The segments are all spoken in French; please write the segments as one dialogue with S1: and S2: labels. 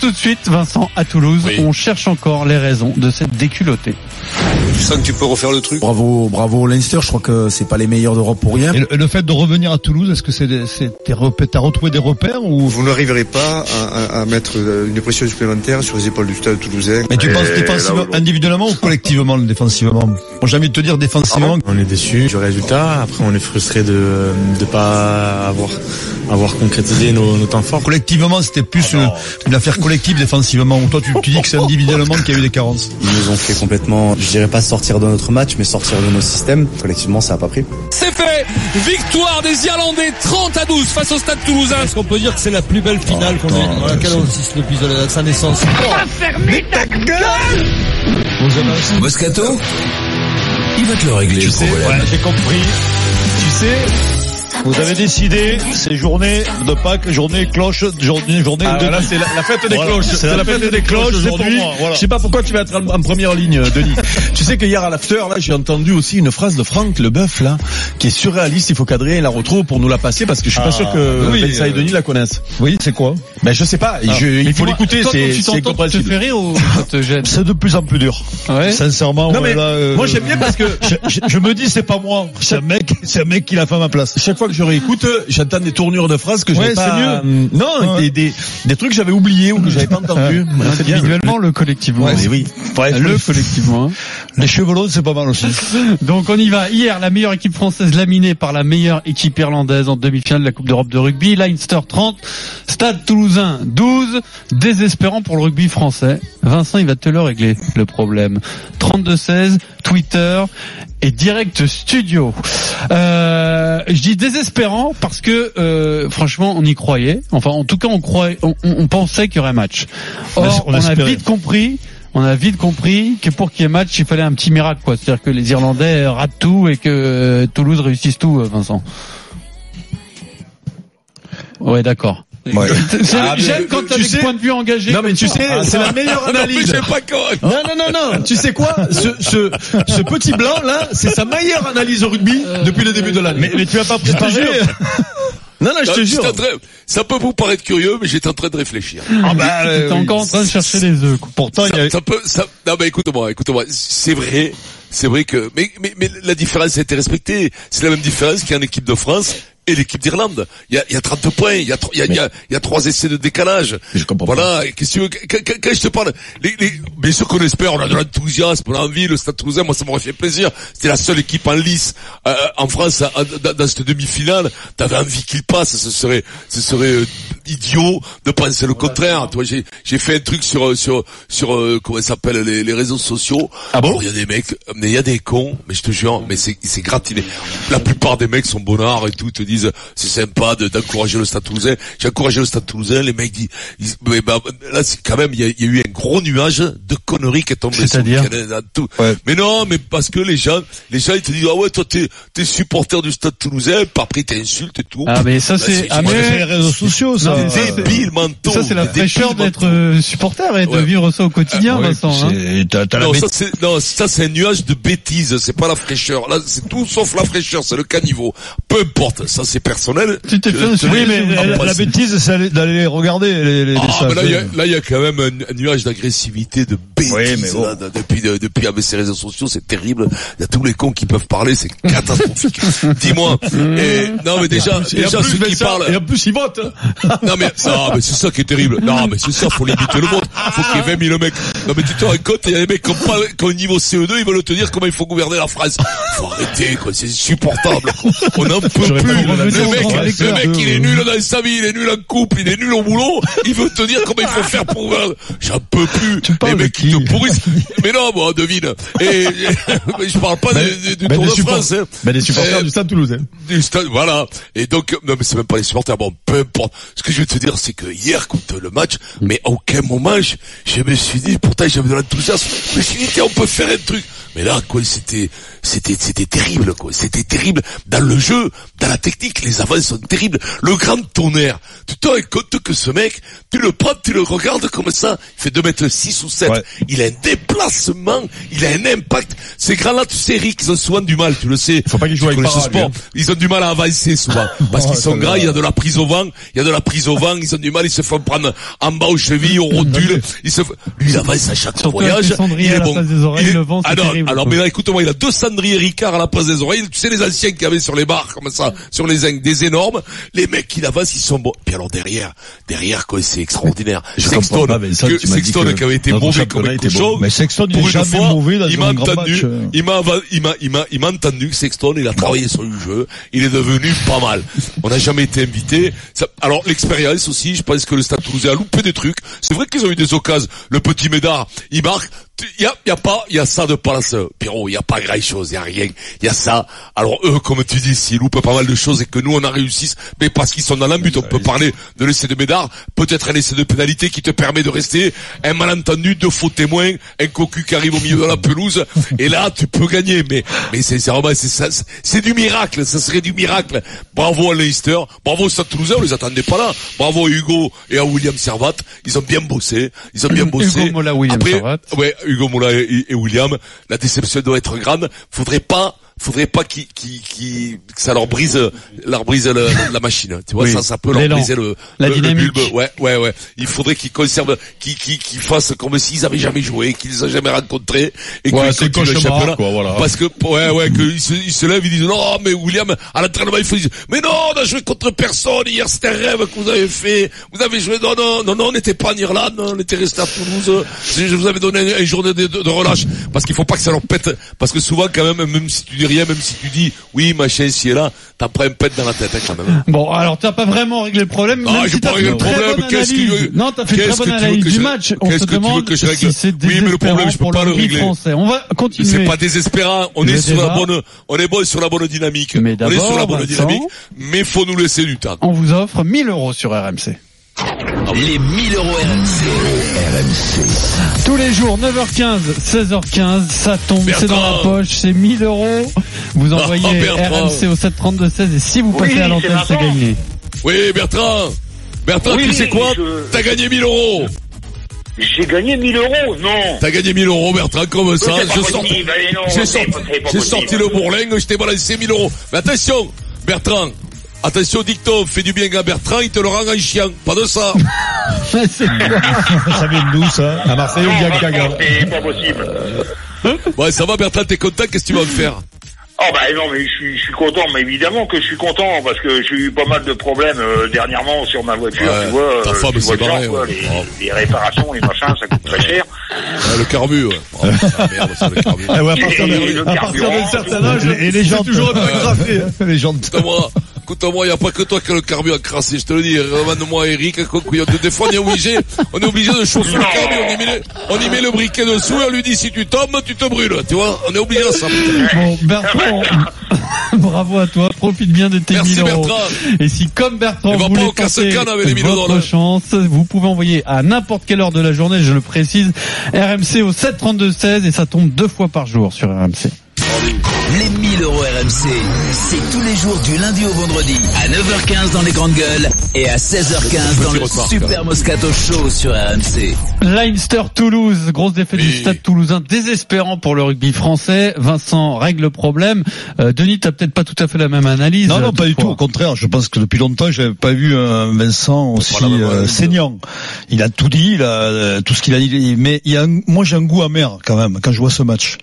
S1: tout de suite, Vincent, à Toulouse. On cherche encore les raisons de cette déculottée.
S2: Tu sens que tu peux refaire le truc
S3: Bravo, bravo Leinster. Je crois que c'est pas les meilleurs d'Europe pour rien.
S4: Et le, fait de revenir à Toulouse, est-ce que c'est t'as retrouvé des repères ou?
S2: Vous n'arriverez pas à, à, mettre une pression supplémentaire sur les épaules du stade toulousain.
S4: Mais tu penses défensivement, individuellement ou collectivement, défensivement? J'ai envie de te dire défensivement.
S5: On est déçu du résultat. Après, on est frustré de ne pas avoir avoir concrétisé nos, nos temps forts.
S4: Collectivement, c'était plus ah une, affaire collective défensivement. Ou toi, tu, tu dis que c'est individuellement qu'il y a eu des carences.
S5: Ils nous ont fait complètement, je dirais pas sortir de notre match, mais sortir de nos systèmes. Collectivement, ça a pas pris.
S6: C'est fait Victoire des Irlandais 30 à 12 face au Stade Toulousain.
S4: Est-ce qu'on peut dire que c'est la plus belle finale qu'on ait dans laquelle on assiste depuis sa naissance
S7: Fermez ta gueule
S8: Moscato? Il va te le régler.
S4: Tu sais, j'ai compris. Tu sais, vous avez décidé, ces journées de Pâques, journée cloche, journée, journée
S3: ah,
S4: de...
S3: Là, c'est la, fête des cloches. C'est la, fête, des cloches aujourd'hui. Voilà. Je sais pas pourquoi tu vas être en, première ligne, Denis. Tu sais que hier à l'after, là, j'ai entendu aussi une phrase de Franck Leboeuf, là, qui est surréaliste. Il faut qu'Adrien la retrouve pour nous la passer parce que je suis pas ah, sûr que oui, et Denis la connaissent.
S4: Oui, c'est quoi?
S3: Ben, je sais pas. Ah. Je, il faut l'écouter. C'est, c'est compréhensible.
S1: te ou?
S4: C'est de plus en plus dur. Ouais. Sincèrement.
S3: Non, mais euh, moi, j'aime bien parce que
S4: je, me dis, c'est pas moi. C'est un mec, c'est un mec qui l'a fait à ma place.
S3: Chaque fois que je réécoute, j'entends des tournures de phrases que j'ai pas.
S4: Mieux.
S3: Euh, non, des, des, des, trucs que j'avais oubliés ou que j'avais pas entendu.
S1: Individuellement, le collectivement.
S3: Ouais, oui.
S1: le collectivement.
S4: Les chevelons, c'est pas mal aussi.
S1: Donc on y va. Hier, la meilleure équipe française laminée par la meilleure équipe irlandaise en demi-finale de la Coupe d'Europe de rugby. Leinster 30, Stade Toulousain 12. Désespérant pour le rugby français. Vincent, il va te le régler, le problème. 32-16, Twitter et Direct Studio. Euh, je dis désespérant parce que euh, franchement on y croyait. Enfin en tout cas on croyait, on, pensait qu'il y aurait match. Or on, a vite compris. On a vite compris que pour qu'il y ait match, il fallait un petit miracle, quoi. C'est-à-dire que les Irlandais ratent tout et que Toulouse réussisse tout, Vincent. Ouais, d'accord. Ouais. Ah, J'aime quand tu as des sais... points de vue engagés.
S3: Non mais tu sais, c'est la meilleure analyse.
S6: Non, pas
S3: non non non non. tu sais quoi ce, ce, ce petit blanc là, c'est sa meilleure analyse au rugby euh, depuis le début de l'année.
S4: Mais, mais, tu vas pas préparer.
S3: Non, non, je te jure.
S6: ça peut vous paraître curieux, mais j'étais en train de réfléchir.
S1: Ah bah, euh, t'es encore en train de chercher les œufs.
S6: Pourtant, ça, il y a... ça peut, ça, non, mais écoute-moi, écoute-moi. C'est vrai, c'est vrai que, mais, mais, mais la différence a été respectée. C'est la même différence qu'il y a en équipe de France et l'équipe d'Irlande. Il y a, y a 30 points, il y a, y a, il y a, il y a trois essais de décalage.
S3: Je comprends
S6: voilà, qu'est-ce que veux, quand, je te parle, les, les, bien sûr qu'on espère, on a de l'enthousiasme, on a envie, le Stade Toulousain, moi ça m'aurait fait plaisir. C'était la seule équipe en lice euh, en France dans, dans cette demi-finale. T'avais envie qu'il passe, ce serait, ce serait euh, idiot de penser le contraire. Toi, j'ai, j'ai fait un truc sur, sur, sur euh, comment ça s'appelle les, les réseaux sociaux.
S3: Ah bon
S6: Il y a des mecs, mais il y a des cons, mais je te jure, mais c'est, c'est gratiné. La plupart des mecs sont bonnards et tout, te disent c'est sympa d'encourager le Stade Toulousain. J'ai encouragé le Stade Toulousain. Les mecs disent, mais bah, là c'est quand même il y, a, eu un gros nuage de conneries qui est tombé
S1: sur
S6: tout. Mais non, mais parce que les gens, les gens ils te disent ah ouais toi t'es t'es supporter du Stade Toulousain, pas après insultes et tout.
S1: Ah mais ça bah, c'est
S4: ah, les réseaux sociaux ça.
S6: C'est débile.
S1: Ça c'est la fraîcheur d'être euh, supporter et de vivre ça au quotidien, ah, Vincent. Hein.
S6: non, ça c'est non ça c'est un nuage de bêtises. C'est pas la fraîcheur. Là c'est tout sauf la fraîcheur. C'est le caniveau. Peu importe. Ça c'est personnel.
S4: Tu t'es fait Oui, mais la, bêtise, c'est d'aller regarder les, les,
S6: ah, mais là, il y a, quand même un, nuage d'agressivité, de bêtise. Oui, mais bon. là, depuis, de, depuis avec ces réseaux sociaux, c'est terrible. Il y a tous les cons qui peuvent parler, c'est catastrophique. Dis-moi. non, mais déjà, déjà ceux qui parlent.
S3: Et en plus, ils votent.
S6: Hein. non, mais, non, mais c'est ça qui est terrible. Non, mais c'est ça, faut limiter le vote. Faut qu'il y ait 20 000 mecs. Non, mais tu te rends compte, il y a des mecs qui ont pas, qui ont un niveau CE2, ils veulent te dire comment il faut gouverner la France. Faut arrêter, quoi. C'est insupportable. On n'en peut plus. Le mec, le mec, il est nul dans sa vie, il est nul en couple, il est nul au boulot. Il veut te dire comment il faut faire pour... J'en peux plus.
S4: Tu
S6: Les mecs qui te pourrissent. Mais non, moi, devine. Et, je parle pas du Tour de France. Hein.
S3: Mais des supporters euh, du Stade Toulousain.
S6: Du Stade, voilà. Et donc, non, mais c'est même pas les supporters. Bon, peu importe. Que je veux te dire, c'est que hier, contre le match, mais à aucun moment, je, me suis dit, pourtant, j'avais de l'enthousiasme. Je me suis dit, on peut faire un truc. Mais là, quoi, c'était, c'était, c'était terrible, quoi. C'était terrible dans le jeu, dans la technique. Les avances sont terribles. Le grand tonnerre. Tu te rends compte que ce mec, tu le prends, tu le regardes comme ça. Il fait 2 mètres 6 ou 7. Il a un déplacement. Il a un impact. Ces grands-là, tu sais, Eric, ils ont souvent du mal, tu le sais.
S3: Faut pas qu'ils jouent avec
S6: ce sport. Ils ont du mal à avancer souvent. Parce qu'ils sont gras, il y a de la prise au vent. Il y a de la prise au vent. Ils ont du mal, ils se font prendre en bas aux chevilles, aux rotules. Ils se, lui, il avance à chaque voyage. Il est bon. Alors, alors, mais là, écoute-moi, il a deux cendriers Ricard à la place des oreilles. Tu sais, les anciens qui avaient sur les barres, comme ça, sur les zincs, des énormes. Les mecs qui l'avancent, ils sont bons. Puis alors, derrière, derrière, quoi, c'est extraordinaire. Sexton, que, Sexton qui avait été mauvais comme un cochon.
S4: Mais Sexton, il est jamais mauvais dans un grand match.
S6: Il m'a, il m'a, il m'a, il m'a entendu, Sexton, il a travaillé sur le jeu. Il est devenu pas mal. On n'a jamais été invité. alors, l'expérience aussi, je pense que le Stade Toulousain a loupé des trucs. C'est vrai qu'ils ont eu des occasions. Le petit Médard, il marque. Il y a, y a pas, il y a ça de place, Pierrot. Il y a pas grand chose, il y a rien. Il y a ça. Alors eux, comme tu dis, s'ils loupent pas mal de choses et que nous on a réussi, mais parce qu'ils sont dans l'ambut, on peut parler de l'essai de Médard, peut-être un essai de pénalité qui te permet de rester, un malentendu, deux faux témoins, un cocu qui arrive au milieu de la pelouse, et là tu peux gagner. Mais mais c'est vraiment c'est ça, c'est du miracle. Ça serait du miracle. Bravo à Leicester, bravo au Stade Toulousain, on les attendait pas là. Bravo à Hugo et à William Servat, ils ont bien bossé, ils ont bien bossé.
S1: Hugo Mola, William
S6: Après,
S1: Servat.
S6: ouais, Hugo et, et William, la déception doit être grande. Faudrait pas faudrait pas qu'ils, qu'ils, qu'ils, que ça leur brise, leur brise le, la machine. Tu vois,
S1: Oui.
S6: ça, ça peut leur briser le,
S1: La
S6: le- bulbe. Ouais, ouais, ouais. Il faudrait qu'ils conservent, qu'ils, qu'ils, qu'ils fassent comme s'ils avaient jamais joué, qu'ils les ont jamais rencontrés, et
S3: Ouais,
S6: qu'ils continuent le championnat.
S3: quoi, voilà.
S6: Parce que, ouais, ouais, qu'ils se, ils se lèvent, ils disent, non, mais William, à l'entraînement, il faut dire, mais non, on a joué contre personne, hier, c'était un rêve que vous avez fait, vous avez joué, non, non, non, non, on n'était pas en Irlande, on était resté à Toulouse, je je vous avais donné une, une journée de, de- de relâche, parce qu'il faut pas que ça leur pète, parce que souvent, quand même, même si tu dis rien, même si tu dis, oui, machin, ici et là, t'en prends un pète dans la tête, hein, quand même.
S1: Bon, alors t'as pas vraiment réglé le problème.
S6: Ah, j'ai
S1: si
S6: pas réglé le problème, qu'est-ce que
S1: analyse.
S6: tu veux-
S1: Non, t'as fait une très bonne analyse du match.
S6: Qu'est-ce que tu veux que je règle
S1: si
S6: Oui, mais le problème, je peux pas le régler.
S1: français. On va continuer.
S6: C'est pas désespérant. On est sur la bonne, on est bon sur la bonne dynamique.
S1: Mais
S6: on est sur la bonne dynamique, mais faut nous laisser du temps.
S1: On vous offre 1000 euros sur RMC.
S8: Les 1000 euros RMC.
S1: Tous les jours, 9h15, 16h15, ça tombe, c'est dans la poche, c'est 1000 euros. Vous envoyez
S6: Oh.
S1: RMC au 732-16 et si vous
S7: Oui,
S1: passez à l'antenne, c'est gagné.
S6: Oui, Bertrand. Bertrand,
S7: Oui,
S6: tu sais quoi?
S7: je-
S6: T'as gagné 1000 euros.
S7: J'ai gagné 1000 euros, non.
S6: T'as gagné 1000 euros, Bertrand, comme ça. Je sors- J'ai sorti le bourlingue, je t'ai balancé 1000 euros. Mais attention, Bertrand. Attention, dicton, fais du bien à Bertrand, il te le rend en chien. Pas de ça.
S1: C'est quoi
S4: Ça vient d'où, ça À Marseille ou bien Gaga
S7: c'est pas possible.
S6: Ouais, ça va, Bertrand, t'es content, qu'est-ce que tu vas me faire?
S7: Oh bah non mais je suis, je suis content, mais évidemment que je suis content parce que j'ai eu pas mal de problèmes euh, dernièrement sur ma voiture,
S6: Ouais,
S7: tu vois.
S6: ta
S7: euh,
S6: femme,
S7: quoi,
S6: ouais.
S7: les,
S6: Oh.
S7: les réparations, les machins, ça coûte très cher.
S6: Ouais, le carbu, ouais. Oh, merde, ça, le carbu.
S4: Ah ouais, à
S7: Et le
S4: de- à partir d'un certain âge, et les jantes toujours un peu hein, les jantes.
S6: Écoute-moi, écoute-moi, il n'y a pas que toi qui a le carbu à crasser, je te le dis. Demande-moi Eric, couillon. Des fois, on est obligé, on est obligé de chauffer le carbu, on y met le, on y met le briquet dessous et on lui dit si tu tombes, tu te brûles, tu vois. On est obligé à ça.
S1: Bon, Bertrand, bravo à toi. Profite bien de tes
S6: Merci,
S1: 1000 euros.
S6: Bertrand.
S1: Et si, comme Bertrand, vous
S6: pas
S1: voulez
S6: au
S1: tenter
S6: casse-canne avec les 1000 euros,
S1: votre
S6: là.
S1: chance, vous pouvez envoyer à n'importe quelle heure de la journée, je le précise, RMC au 732-16 et ça tombe deux fois par jour sur RMC.
S8: Les 1000 euros RMC, c'est tous les jours du lundi au vendredi à 9h15 dans les grandes gueules et à 16h15 dans le
S6: retard,
S8: Super Moscato Show sur RMC.
S1: Leinster Toulouse, grosse défaite du stade toulousain, désespérant pour le rugby français. Vincent règle le problème. Euh, Denis, t'as peut-être pas tout à fait la même analyse.
S4: Non, non,
S1: euh,
S4: pas du tout. Au contraire, je pense que depuis longtemps, j'avais pas vu un Vincent aussi euh, saignant. Il a tout dit, il a euh, tout ce qu'il a dit. Mais il y a, un- moi, j'ai un goût amer quand même quand je vois ce match.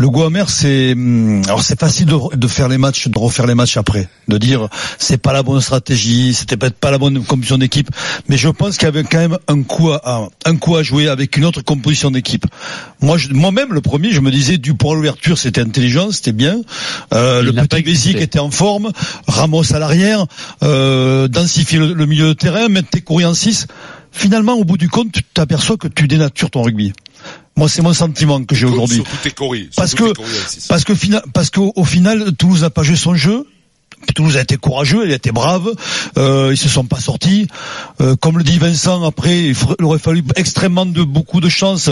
S4: Le goût amer, c'est hum, alors c'est facile de, de faire les matchs, de refaire les matchs après, de dire c'est pas la bonne stratégie, c'était peut-être pas la bonne composition d'équipe. Mais je pense qu'il y avait quand même un coup à, un coup à jouer avec une autre composition d'équipe. Moi, moi-même, le premier, je me disais Dupont à l'ouverture, c'était intelligent, c'était bien. Euh, le petit. Bézic était en forme, Ramos à l'arrière, euh, densifier le, le milieu de terrain, mettre tes courriers en 6. Finalement, au bout du compte, tu t'aperçois que tu dénatures ton rugby. Moi, c'est mon sentiment que j'ai aujourd'hui. Parce que, parce que, fina- parce qu'au au final, Toulouse n'a pas joué son jeu. Toulouse a été courageux, il a été brave. Euh, ils se sont pas sortis. Euh, comme le dit Vincent, après, il, aurait fallu extrêmement de beaucoup de chance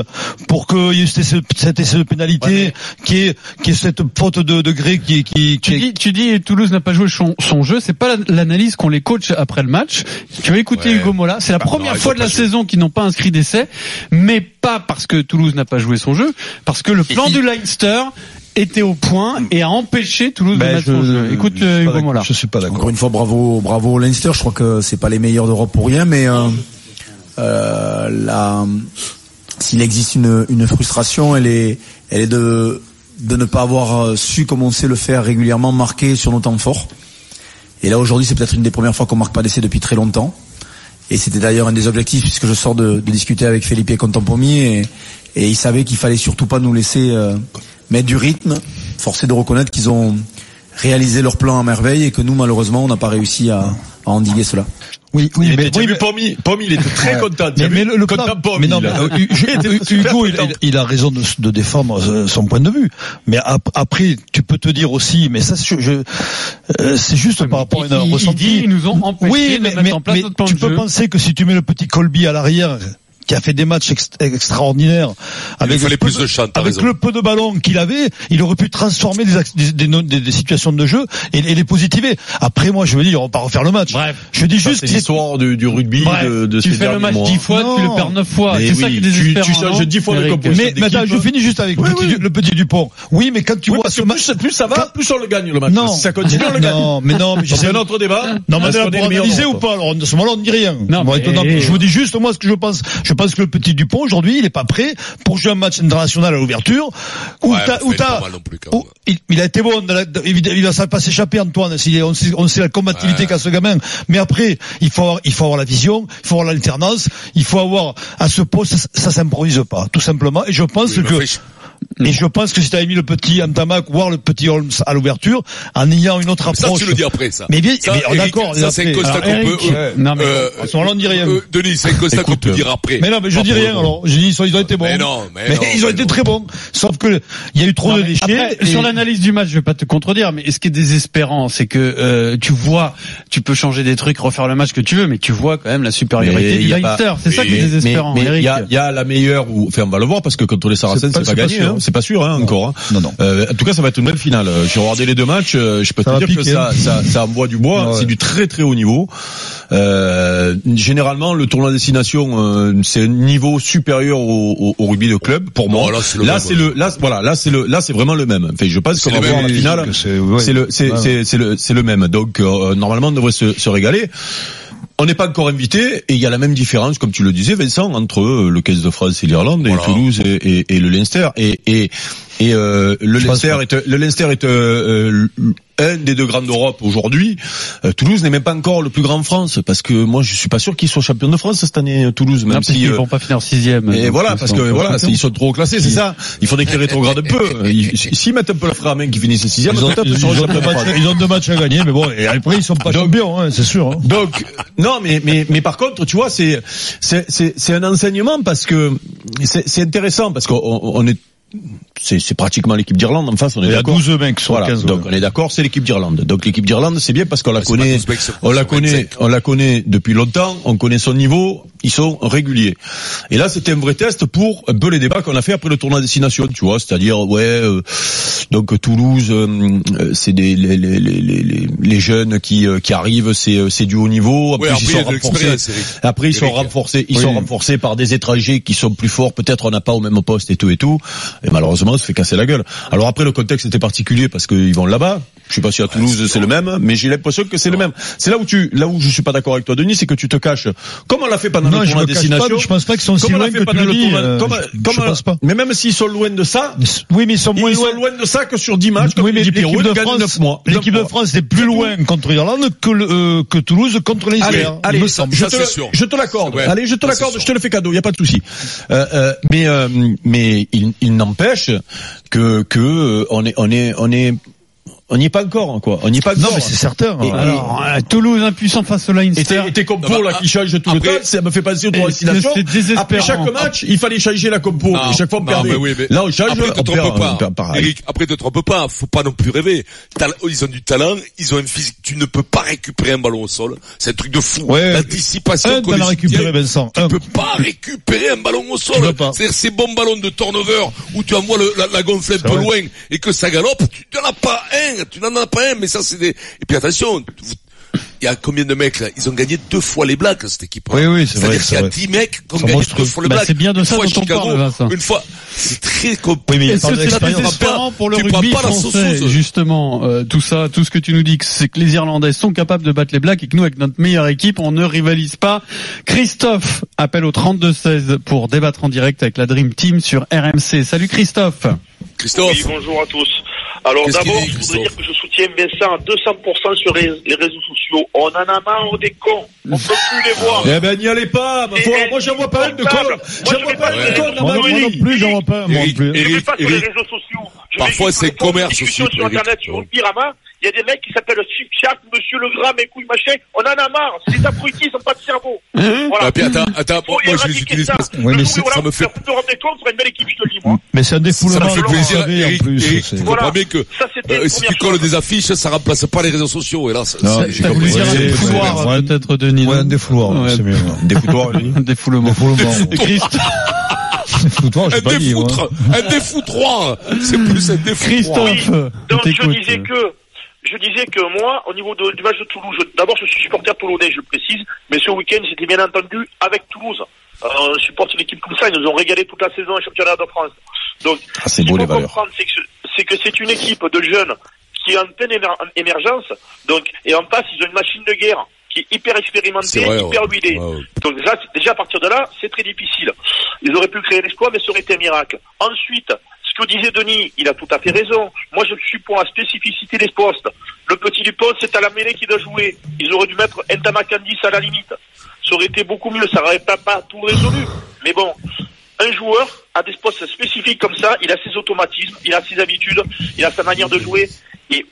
S4: pour qu'il y ait cette, cette essai de pénalité, qui est qui est cette faute de, de gré qui, qui, qui
S1: Tu
S4: est-
S1: dis, tu dis Toulouse n'a pas joué son, son jeu, c'est pas la- l'analyse qu'on les coach après le match. Tu vas écouter
S6: Ouais.
S1: Hugo Mola, c'est la
S6: Bah,
S1: première
S6: non,
S1: fois de la
S6: joué.
S1: saison qu'ils n'ont pas inscrit d'essai, mais pas parce que Toulouse n'a pas joué son jeu, parce que le plan du Leinster était au point et a empêché Toulouse
S4: Ben,
S1: de mettre
S4: je-
S1: son jeu. Écoute
S4: je suis
S1: euh, Hugo.
S4: Je suis pas d'accord.
S9: Encore une fois, bravo, bravo Leinster. Je crois que c'est pas les meilleurs d'Europe pour rien, mais euh, euh, la- s'il existe une, une frustration, elle est, elle est de de ne pas avoir euh, su, comme on sait le faire régulièrement, marquer sur nos temps forts. Et là aujourd'hui, c'est peut-être une des premières fois qu'on marque pas d'essai depuis très longtemps. Et c'était d'ailleurs un des objectifs puisque je sors de, de discuter avec Felipe Contempomi et, et il savait qu'il fallait surtout pas nous laisser euh, mettre du rythme. Forcé de reconnaître qu'ils ont réalisé leur plan à merveille et que nous malheureusement on n'a pas réussi à, à endiguer cela.
S4: Oui, oui,
S3: Il
S4: mais,
S3: était,
S4: oui, mais-
S3: Pomi, Pomi, il était très content.
S4: Mais, mais le, le
S3: content
S4: plan-
S3: Pomi,
S4: mais non, mais, euh,
S3: Il
S4: Hugo, il, il a raison de, de défendre euh, son point de vue. Mais ap- après, tu peux te dire aussi, mais ça, je, je- euh, c'est juste par rapport à
S1: Il-
S4: une
S1: il- il
S4: ressenti.
S1: dit, ils nous ont empêchés
S4: oui,
S1: de
S4: mais,
S1: mettre
S4: mais-
S1: en place
S4: mais
S1: notre plan
S4: tu
S1: de
S4: peux
S1: jeu.
S4: penser que si tu mets le petit Colby à l'arrière, qui a fait des matchs ex- extraordinaires, avec le peu
S6: plus de chance, t'as
S4: avec le peu de ballons qu'il avait, il aurait pu transformer des, des, des- des- des situations de jeu et, et les positiver. Après, moi, je veux dire, on va pas refaire le match.
S1: Bref.
S4: Je dis
S3: Ça,
S4: juste
S3: c'est
S4: que c'est
S3: l'histoire du, du rugby
S1: Bref,
S3: de, de
S1: tu
S3: ces
S1: fais le match dix fois, tu
S4: Non.
S1: le perds neuf fois. C'est ça
S3: oui,
S1: qui est
S3: tu-
S1: désespérant.
S3: tu
S1: non,
S3: dix fois de
S1: Eric
S3: composition.
S4: mais, mais attends, je finis juste avec
S3: Oui,
S4: le, petit,
S3: oui.
S4: le petit Dupont. Oui, mais quand tu
S3: Oui,
S4: vois ce
S3: que
S4: match,
S3: plus, ça va, plus on le gagne le match.
S4: Non.
S3: Si ça continue, on le gagne.
S4: non, mais non,
S3: C'est un autre débat.
S4: Non, mais pour analyser ou pas, alors, à ce moment-là, on ne dit rien.
S1: Non,
S4: je vous dis juste, moi, ce que je pense. Je pense que le petit Dupont, aujourd'hui, il est pas prêt pour jouer un match international à l'ouverture. Où
S6: Ouais,
S4: t'as, où il, il a été bon, dans la- il, va pas s'échapper, Antoine, est- on sait, on sait la combativité
S6: Ouais.
S4: qu'a ce gamin. Mais après, il faut avoir, il faut avoir la vision, il faut avoir l'alternance, il faut avoir, à ce poste, ça, ça s'improvise pas, tout simplement. Et je pense
S6: Oui,
S4: que, et je pense que si tu avais mis le petit Antamac, voire le petit Holmes à l'ouverture, en ayant une autre
S6: Ça,
S4: approche.
S6: tu le dis après, ça.
S4: Mais bien,
S6: Ça,
S4: mais, d'accord,
S6: ça, c'est un constat qu'on peut,
S4: euh,
S1: Non, mais
S6: euh,
S4: à ce moment-là, on dit rien.
S6: euh, Denis, c'est un constat qu'on peut dire après.
S4: Mais non, mais je dis rien alors. Je dis ils ont, ils ont été bons.
S6: Mais non, mais non,
S4: ils ont
S6: mais
S4: été
S6: non.
S4: très bons. Sauf que il y a eu trop
S1: Non,
S4: de
S1: mais
S4: déchets.
S1: après,
S4: et-
S1: Sur l'analyse du match, je vais pas te contredire, mais ce qui est désespérant, c'est que euh, tu vois, tu peux changer des trucs, refaire le match que tu veux, mais tu vois quand même la supériorité
S3: Mais
S1: du
S3: il y a
S1: Leinster. C'est ça qui est
S3: Mais-
S1: désespérant,
S3: Mais mais il y a, la meilleure ou enfin on va le voir parce que contre les Saracens
S4: C'est pas-
S3: gagné. C'est pas sûr hein, encore. hein.
S4: Non, non.
S3: Euh, en tout cas ça va être une belle finale. Euh, J'ai regardé les deux matchs, euh, je peux
S4: Ça
S3: te dire que ça,
S4: hein.
S3: ça, ça envoie du bois.
S4: Ouais.
S3: C'est du très très haut niveau. Euh, généralement le tournoi destination euh, c'est un niveau supérieur au, au, au rugby de club pour moi.
S6: Non, là, c'est le
S3: là voilà là c'est le là c'est vraiment le même. Enfin je pense qu'on va voir la finale.
S4: C'est ouais.
S3: Le c'est
S4: Ouais.
S3: c'est c'est le c'est le même. Donc euh, normalement on devrait se, se régaler. On n'est pas encore invité et il y a la même différence, comme tu le disais, Vincent, entre euh, le 15 de France et l'Irlande, et. Toulouse et, et- et le Leinster. Et, et, et euh, le, Leinster est, le Leinster est euh, euh, un des deux grands d'Europe aujourd'hui. Euh, Toulouse n'est même pas encore le plus grand en France, parce que moi je suis pas sûr qu'ils soient champions de France cette année, Toulouse,
S1: Non,
S3: même
S1: parce
S3: si...
S1: qu'ils
S3: euh,
S1: vont pas finir sixième.
S3: et voilà,
S1: ils
S3: parce que voilà, ils sont trop classés, c'est ça. Il faudrait qu'ils rétrogradent un peu. Ils- S'ils mettent un peu la à main, qu'ils finissent sixième,
S4: Ils ont, ils,
S3: ils
S4: ont deux
S3: de
S4: matchs,
S3: France.
S4: ils ont deux matchs à gagner, mais bon, et après ils sont pas
S3: Donc-
S4: champions, hein, c'est sûr. hein.
S3: Donc non, mais mais mais par contre, tu vois, c'est c'est c'est c'est un enseignement parce que c'est intéressant parce qu'on on on est c'est c'est pratiquement l'équipe d'Irlande en face, on est
S4: Il y a
S3: d'accord.
S4: 12 mecs sur
S3: Voilà,
S4: 15.
S3: donc on est d'accord, c'est l'équipe d'Irlande. Donc l'équipe d'Irlande, c'est bien parce qu'on la connaît,
S6: 12 mecs, c'est-
S3: on la connaît,
S6: 25.
S3: on la connaît depuis longtemps, on connaît son niveau, ils sont réguliers. Et là, c'était un vrai test pour un peu les débats qu'on a fait après le tournoi destination, tu vois, c'est-à-dire ouais, euh, donc Toulouse, euh, euh, c'est des les, les, les, les, les jeunes qui euh, qui arrivent, c'est euh, c'est du haut niveau. En
S6: Ouais, après,
S3: ils sont renforcés. Après, ils sont renforcés, ils
S4: Oui.
S3: sont renforcés par des étrangers qui sont plus forts. Peut-être on n'a pas au même poste et tout et tout. Et malheureusement, on se fait casser la gueule. Alors après, le contexte était particulier parce qu'ils vont là-bas. Je sais pas si à Toulouse c'est le même, mais j'ai l'impression que c'est le même. C'est là où tu, là où je suis pas d'accord avec toi, Denis, c'est que tu te caches. Comme on l'a fait pendant
S4: Non, je me
S3: destination.
S4: pas, je pense pas qu'ils sont si
S3: comme
S4: loin que tu dis.
S3: tournoi,
S4: euh,
S3: comme,
S4: je-
S3: comme-
S4: je pense pas.
S3: mais même s'ils sont loin de ça,
S4: Oui, mais ils sont moins
S3: ils
S4: loin.
S3: sont loin de ça que sur 10 matchs. Comme
S4: Oui, mais l'équipe de France,
S3: neuf mois.
S4: l'équipe de. France est plus loin contre l'Irlande que, le, euh, que Toulouse contre les
S3: Allez,
S4: Isères,
S3: allez,
S4: me semble.
S3: je,
S6: Ça,
S3: te,
S6: sûr.
S3: je te l'accorde.
S6: Ouais,
S3: Allez, je te l'accorde, je te le fais cadeau, il y a pas de souci. Euh, euh, mais euh, mais il, il n'empêche que que on est on est on est On n'y est pas encore, quoi. On n'y est pas encore.
S4: Non, mais c'est certain.
S3: Et-
S1: Alors, euh, Toulouse impuissant face au Leinster.
S3: et tes compos,
S6: Non, bah,
S3: là, qui changent tout
S6: après-
S3: le temps, ça me fait penser aux trois destinations.
S1: c'est désespérant.
S3: Après chaque match, il fallait changer la compo.
S6: Non,
S3: et chaque fois, on
S6: non,
S3: perdait.
S6: mais oui, mais
S3: Là, on change,
S6: après, te trompe
S3: perd
S6: pas. Eric, après, te trompe pas. Faut pas non plus rêver. Ils ont du talent, ils ont un physique. Tu ne peux pas récupérer un ballon au sol. C'est un truc de fou.
S4: Ouais.
S6: L'anticipation
S4: Un,
S6: qu'on les
S4: récupéré, Vincent.
S6: Tu
S4: Un.
S6: peux pas récupérer un ballon au sol. C'est-à-dire ces bons ballons de turnover où tu envoies le- la, la gonfle un peu loin et que ça galope. Tu n'en as pas un. Tu n'en as pas un. Mais ça, c'est des. Et puis attention. Il y a combien de mecs là? Ils ont gagné deux fois les Blacks cette équipe.
S4: Oui, oui, c'est vrai,
S6: C'est-à-dire
S4: c'est
S6: qu'il y a. 10 mecs qui ont gagné
S4: monstrueux.
S6: deux fois les
S1: Bah,
S6: Blacks.
S1: c'est bien de
S6: Une
S1: ça dont on parle, Vincent.
S6: Une fois, c'est très compliqué.
S4: Oui, mais
S1: c'est pour le rugby
S6: pas la
S1: français
S6: sauceuse.
S1: Justement, euh, tout ça, tout ce que tu nous dis, que c'est que les Irlandais sont capables de battre les Blacks et que nous, avec notre meilleure équipe, on ne rivalise pas. Christophe appelle au 32-16 pour débattre en direct avec la Dream Team sur RMC. Salut Christophe.
S6: Christophe,
S10: Oui, bonjour à tous. Alors d'abord, je voudrais dire que je soutiens Vincent à 200% sur les, les réseaux sociaux. On en a marre des cons. On peut plus les voir.
S3: Eh ben, n'y allez pas. Moi, j'en vois pas un de
S10: insupportable.
S3: con.
S10: Moi,
S3: J'en
S10: je
S3: vois
S10: vais
S3: pas de con dans
S4: Moi, non, moi non
S3: vie.
S4: plus, j'en vois pas. Moi non plus.
S10: Je vais
S6: Eric,
S10: pas sur les réseaux sociaux. Je
S6: Parfois,
S10: vais
S6: c'est commerce aussi,
S10: sur. Internet, sur Pirama. Il y a des mecs qui s'appellent Chip Monsieur le Gras, mes couilles, machin. On en a marre. C'est des abrutis, ils n'ont pas de cerveau. Voilà.
S6: Ah, puis attends, moi je les utilise
S10: ça.
S4: mais
S10: jour
S6: ça me fait-
S10: te rendre compte, on une belle équipe, je te le dis, moi.
S4: Mais c'est un
S6: ça
S4: défoulement.
S6: me fait
S4: vous
S6: plaisir, Eric. Eric, que
S10: Ça,
S6: euh, si tu colles des affiches, ça remplace pas les réseaux sociaux, Ça, j'ai compris.
S1: dire un
S4: c'est-
S1: peut-être, Denis.
S4: Ouais,
S1: non
S4: un défouloir,
S1: Ouais.
S4: c'est mieux.
S3: Des foutoirs, Denis.
S1: Un défoulement.
S4: Défoulement.
S1: Et Christophe,
S4: Défouloir, j'ai
S6: Un défoutre, un défoutroir. C'est plus un défoutroir.
S1: Christophe,
S10: Oui. Donc
S1: on
S10: je disais que je disais que moi, au niveau de- du match de Toulouse, d'abord je suis supporter toulonnais, je le précise, mais ce week-end j'étais bien entendu avec Toulouse. Euh, on supporte une équipe comme ça, ils nous ont régalé toute la saison au championnat de France. Donc,
S3: Ah,
S10: ce qu'il faut comprendre, c'est que ce- c'est une équipe de jeunes qui est en pleine émer- émergence, donc et en face ils ont une machine de guerre qui est hyper expérimentée,
S6: vrai,
S10: hyper
S6: ouais.
S10: huilée.
S6: Ouais, ouais.
S10: Donc déjà, déjà à partir de là, c'est très difficile. Ils auraient pu créer l'exploit, mais ça aurait été un miracle. Ensuite, que disait Denis, il a tout à fait raison. Moi, je suis pour la spécificité des postes. Le petit du poste, c'est à la mêlée qui doit jouer. Ils auraient dû mettre Entama Candice à la limite. Ça aurait été beaucoup mieux, ça n'aurait pas, pas tout résolu. Mais bon, un joueur a des postes spécifiques comme ça, il a ses automatismes, il a ses habitudes, il a sa manière de jouer. Et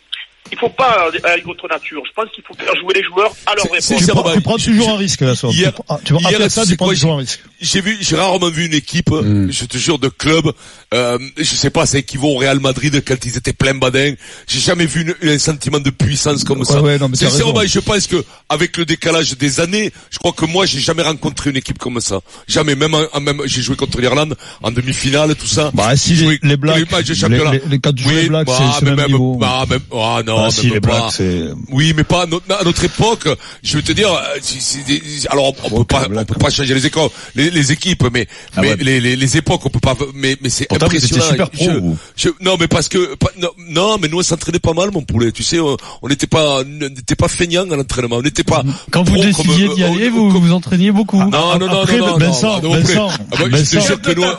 S10: il faut pas aller contre nature. Je pense qu'il faut faire jouer les joueurs à leur réponse.
S4: tu prends toujours un risque, là.
S6: Hier-
S4: Tu prends- tu vois,
S6: hier,
S4: après ça, tu prends
S6: quoi,
S4: toujours un risque.
S6: J'ai vu, j'ai rarement vu une équipe,
S4: Mm.
S6: je te jure, de club, euh, je sais pas, ça équivaut au Real Madrid quand ils étaient plein badin. J'ai jamais vu une- un sentiment de puissance comme ça.
S4: Ouais, non, mais
S6: Sincèrement, je pense que avec le décalage des années, je crois que moi, j'ai jamais rencontré une équipe comme ça. Jamais, même, en- même, j'ai joué contre l'Irlande en demi-finale, tout ça.
S4: Bah, si, les,
S6: joué
S4: les Blacks, les, les, les quatre joueurs
S6: Oui,
S4: des Blacks,
S6: bah,
S4: c'est- même
S6: même,
S4: niveau.
S6: bah, même, ah non,
S4: Ah,
S6: même
S4: si, les. Blacks, c'est...
S6: Oui, mais pas à notre, à notre époque. Je veux te dire, euh, si- si- alors on, on peut pas, on peut pas changer les écoles, les, les équipes, mais,
S3: Ah
S6: mais
S3: ouais.
S6: les, les, les époques, on peut pas. Mais, mais c'est
S3: Pourtant, vous étiez
S6: impressionnant.
S3: super pro,
S6: Je-
S3: vous.
S6: je- non, mais parce que pas- non, non, mais nous on s'entraînait pas mal, mon poulet. Tu sais, on on n'était pas, on n'était pas feignants à l'entraînement. On n'était pas.
S1: Quand vous décidiez d'y
S6: euh,
S1: aller, vous
S6: comme-
S1: vous entraîniez beaucoup.
S6: Non, non, non,
S4: Après,
S6: non, non,
S4: Vincent,
S6: non, mon poulet.
S4: Vincent,
S6: Ah bah,
S4: Vincent.
S6: jure que nous,
S3: Quand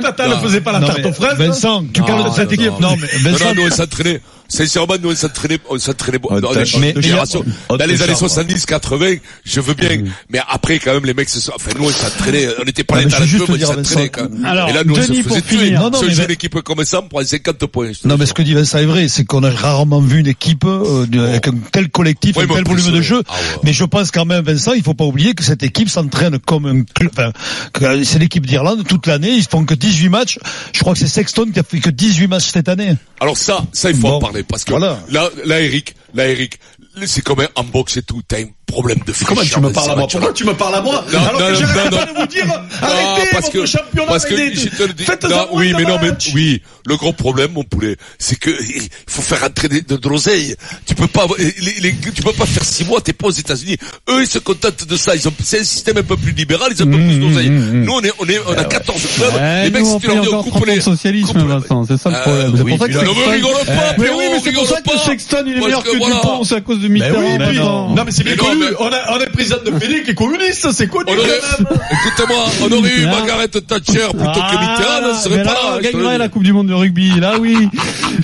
S3: Tata ne
S6: Non.
S3: faisait pas la
S4: Non,
S3: tarte aux fraises.
S4: Vincent, tu
S6: Non,
S4: parles de cette
S6: non,
S4: équipe.
S6: non.
S4: Non, mais
S6: Non,
S4: Vincent,
S6: non, nous on s'entraînait. Sincèrement, nous on s'entraînait, on s'entraînait
S3: Oh,
S6: dans Dans les années
S3: Charles.
S6: 70, 80, je veux bien. Mais après, quand même, les mecs se sont, enfin, nous on s'entraînait, on n'était pas
S4: Non,
S6: les
S4: mais je veux
S6: talentueux,
S4: juste
S6: mais on
S4: dire,
S6: s'entraînait,
S4: Vincent,
S6: quand même.
S1: Alors,
S6: Et là, nous, on se faisait
S1: pour
S6: tuer.
S1: finir.
S4: Non, non,
S6: Si on
S4: mais
S6: joue
S4: ben-
S6: une équipe comme ça, on prend 50 points.
S4: Non, mais ce que dit Vincent est vrai, c'est qu'on a rarement vu une équipe euh, de- avec un tel collectif, un tel volume de jeu.
S6: Ah.
S4: Mais je pense quand même, Vincent, il faut pas oublier que cette équipe s'entraîne comme un club. Enfin, que c'est l'équipe d'Irlande toute l'année. Ils font que 18 matchs. Je crois que c'est Sexton qui a fait que 18 matchs cette année.
S6: Alors ça, ça il faut en parler parce que
S4: voilà.
S6: là, là, Eric, là, Eric, c'est comme un en boxe et tout. Un problème de
S3: Comment tu
S6: fraîcheur
S3: me parles à moi. Pourquoi tu me parles à moi
S6: Non,
S3: Alors
S6: non,
S3: que j'arrête pas de vous dire arrêtez
S6: parce
S3: votre
S6: que,
S3: championnat
S6: parce que je te le dis, non, oui, mais non, mais oui, le gros problème, mon poulet, c'est que il faut faire rentrer des- de, de l'oseille. Tu peux pas, les, les- tu peux pas faire six mois, t'es pas aux États-Unis. Eux, ils se contentent de ça. Ils ont, c'est un système un peu plus libéral, ils ont un peu plus d'oseille. Nous, on est, on est, on a 14 clubs.
S1: Ouais,
S6: les mecs, si tu leur dis, on coupe
S1: 30 ans
S6: les,
S1: de socialisme,
S6: coupe-
S1: Vincent. C'est ça le
S6: Euh,
S1: problème. C'est pour ça que
S6: non, mais rigole pas,
S1: Mais oui, mais c'est pour ça que. Sexton, il est meilleur
S6: que.
S1: Dupont. C'est à cause de Mitterrand.
S3: non mais c'est bien On a, on a le président de Félix qui est communiste, c'est connu.
S6: Écoute-moi, on aurait eu
S1: Là.
S6: Margaret Thatcher plutôt que
S1: Ah,
S6: Mitterrand, on serait pas là.
S1: on gagnerait la Coupe du Monde de rugby. Là, oui.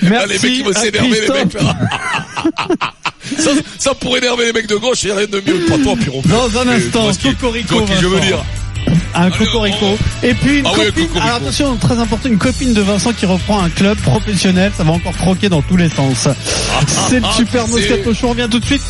S6: Là,
S1: Merci.
S6: les mecs, ils vont
S1: à
S6: s'énerver, les mecs,
S1: Christophe.
S6: là. ça, ça pourrait énerver les mecs de gauche, il n'y a rien de mieux. Pas toi, Pierrot.
S1: Dans un instant, Cocorico,
S6: qui je veux dire.
S1: Un cocorico. Et puis une
S6: Ah
S1: copine, alors attention, très important, une copine de Vincent qui reprend un club professionnel, ça va encore croquer dans tous les sens. C'est le
S6: ah,
S1: super Moscato Show, on revient tout de suite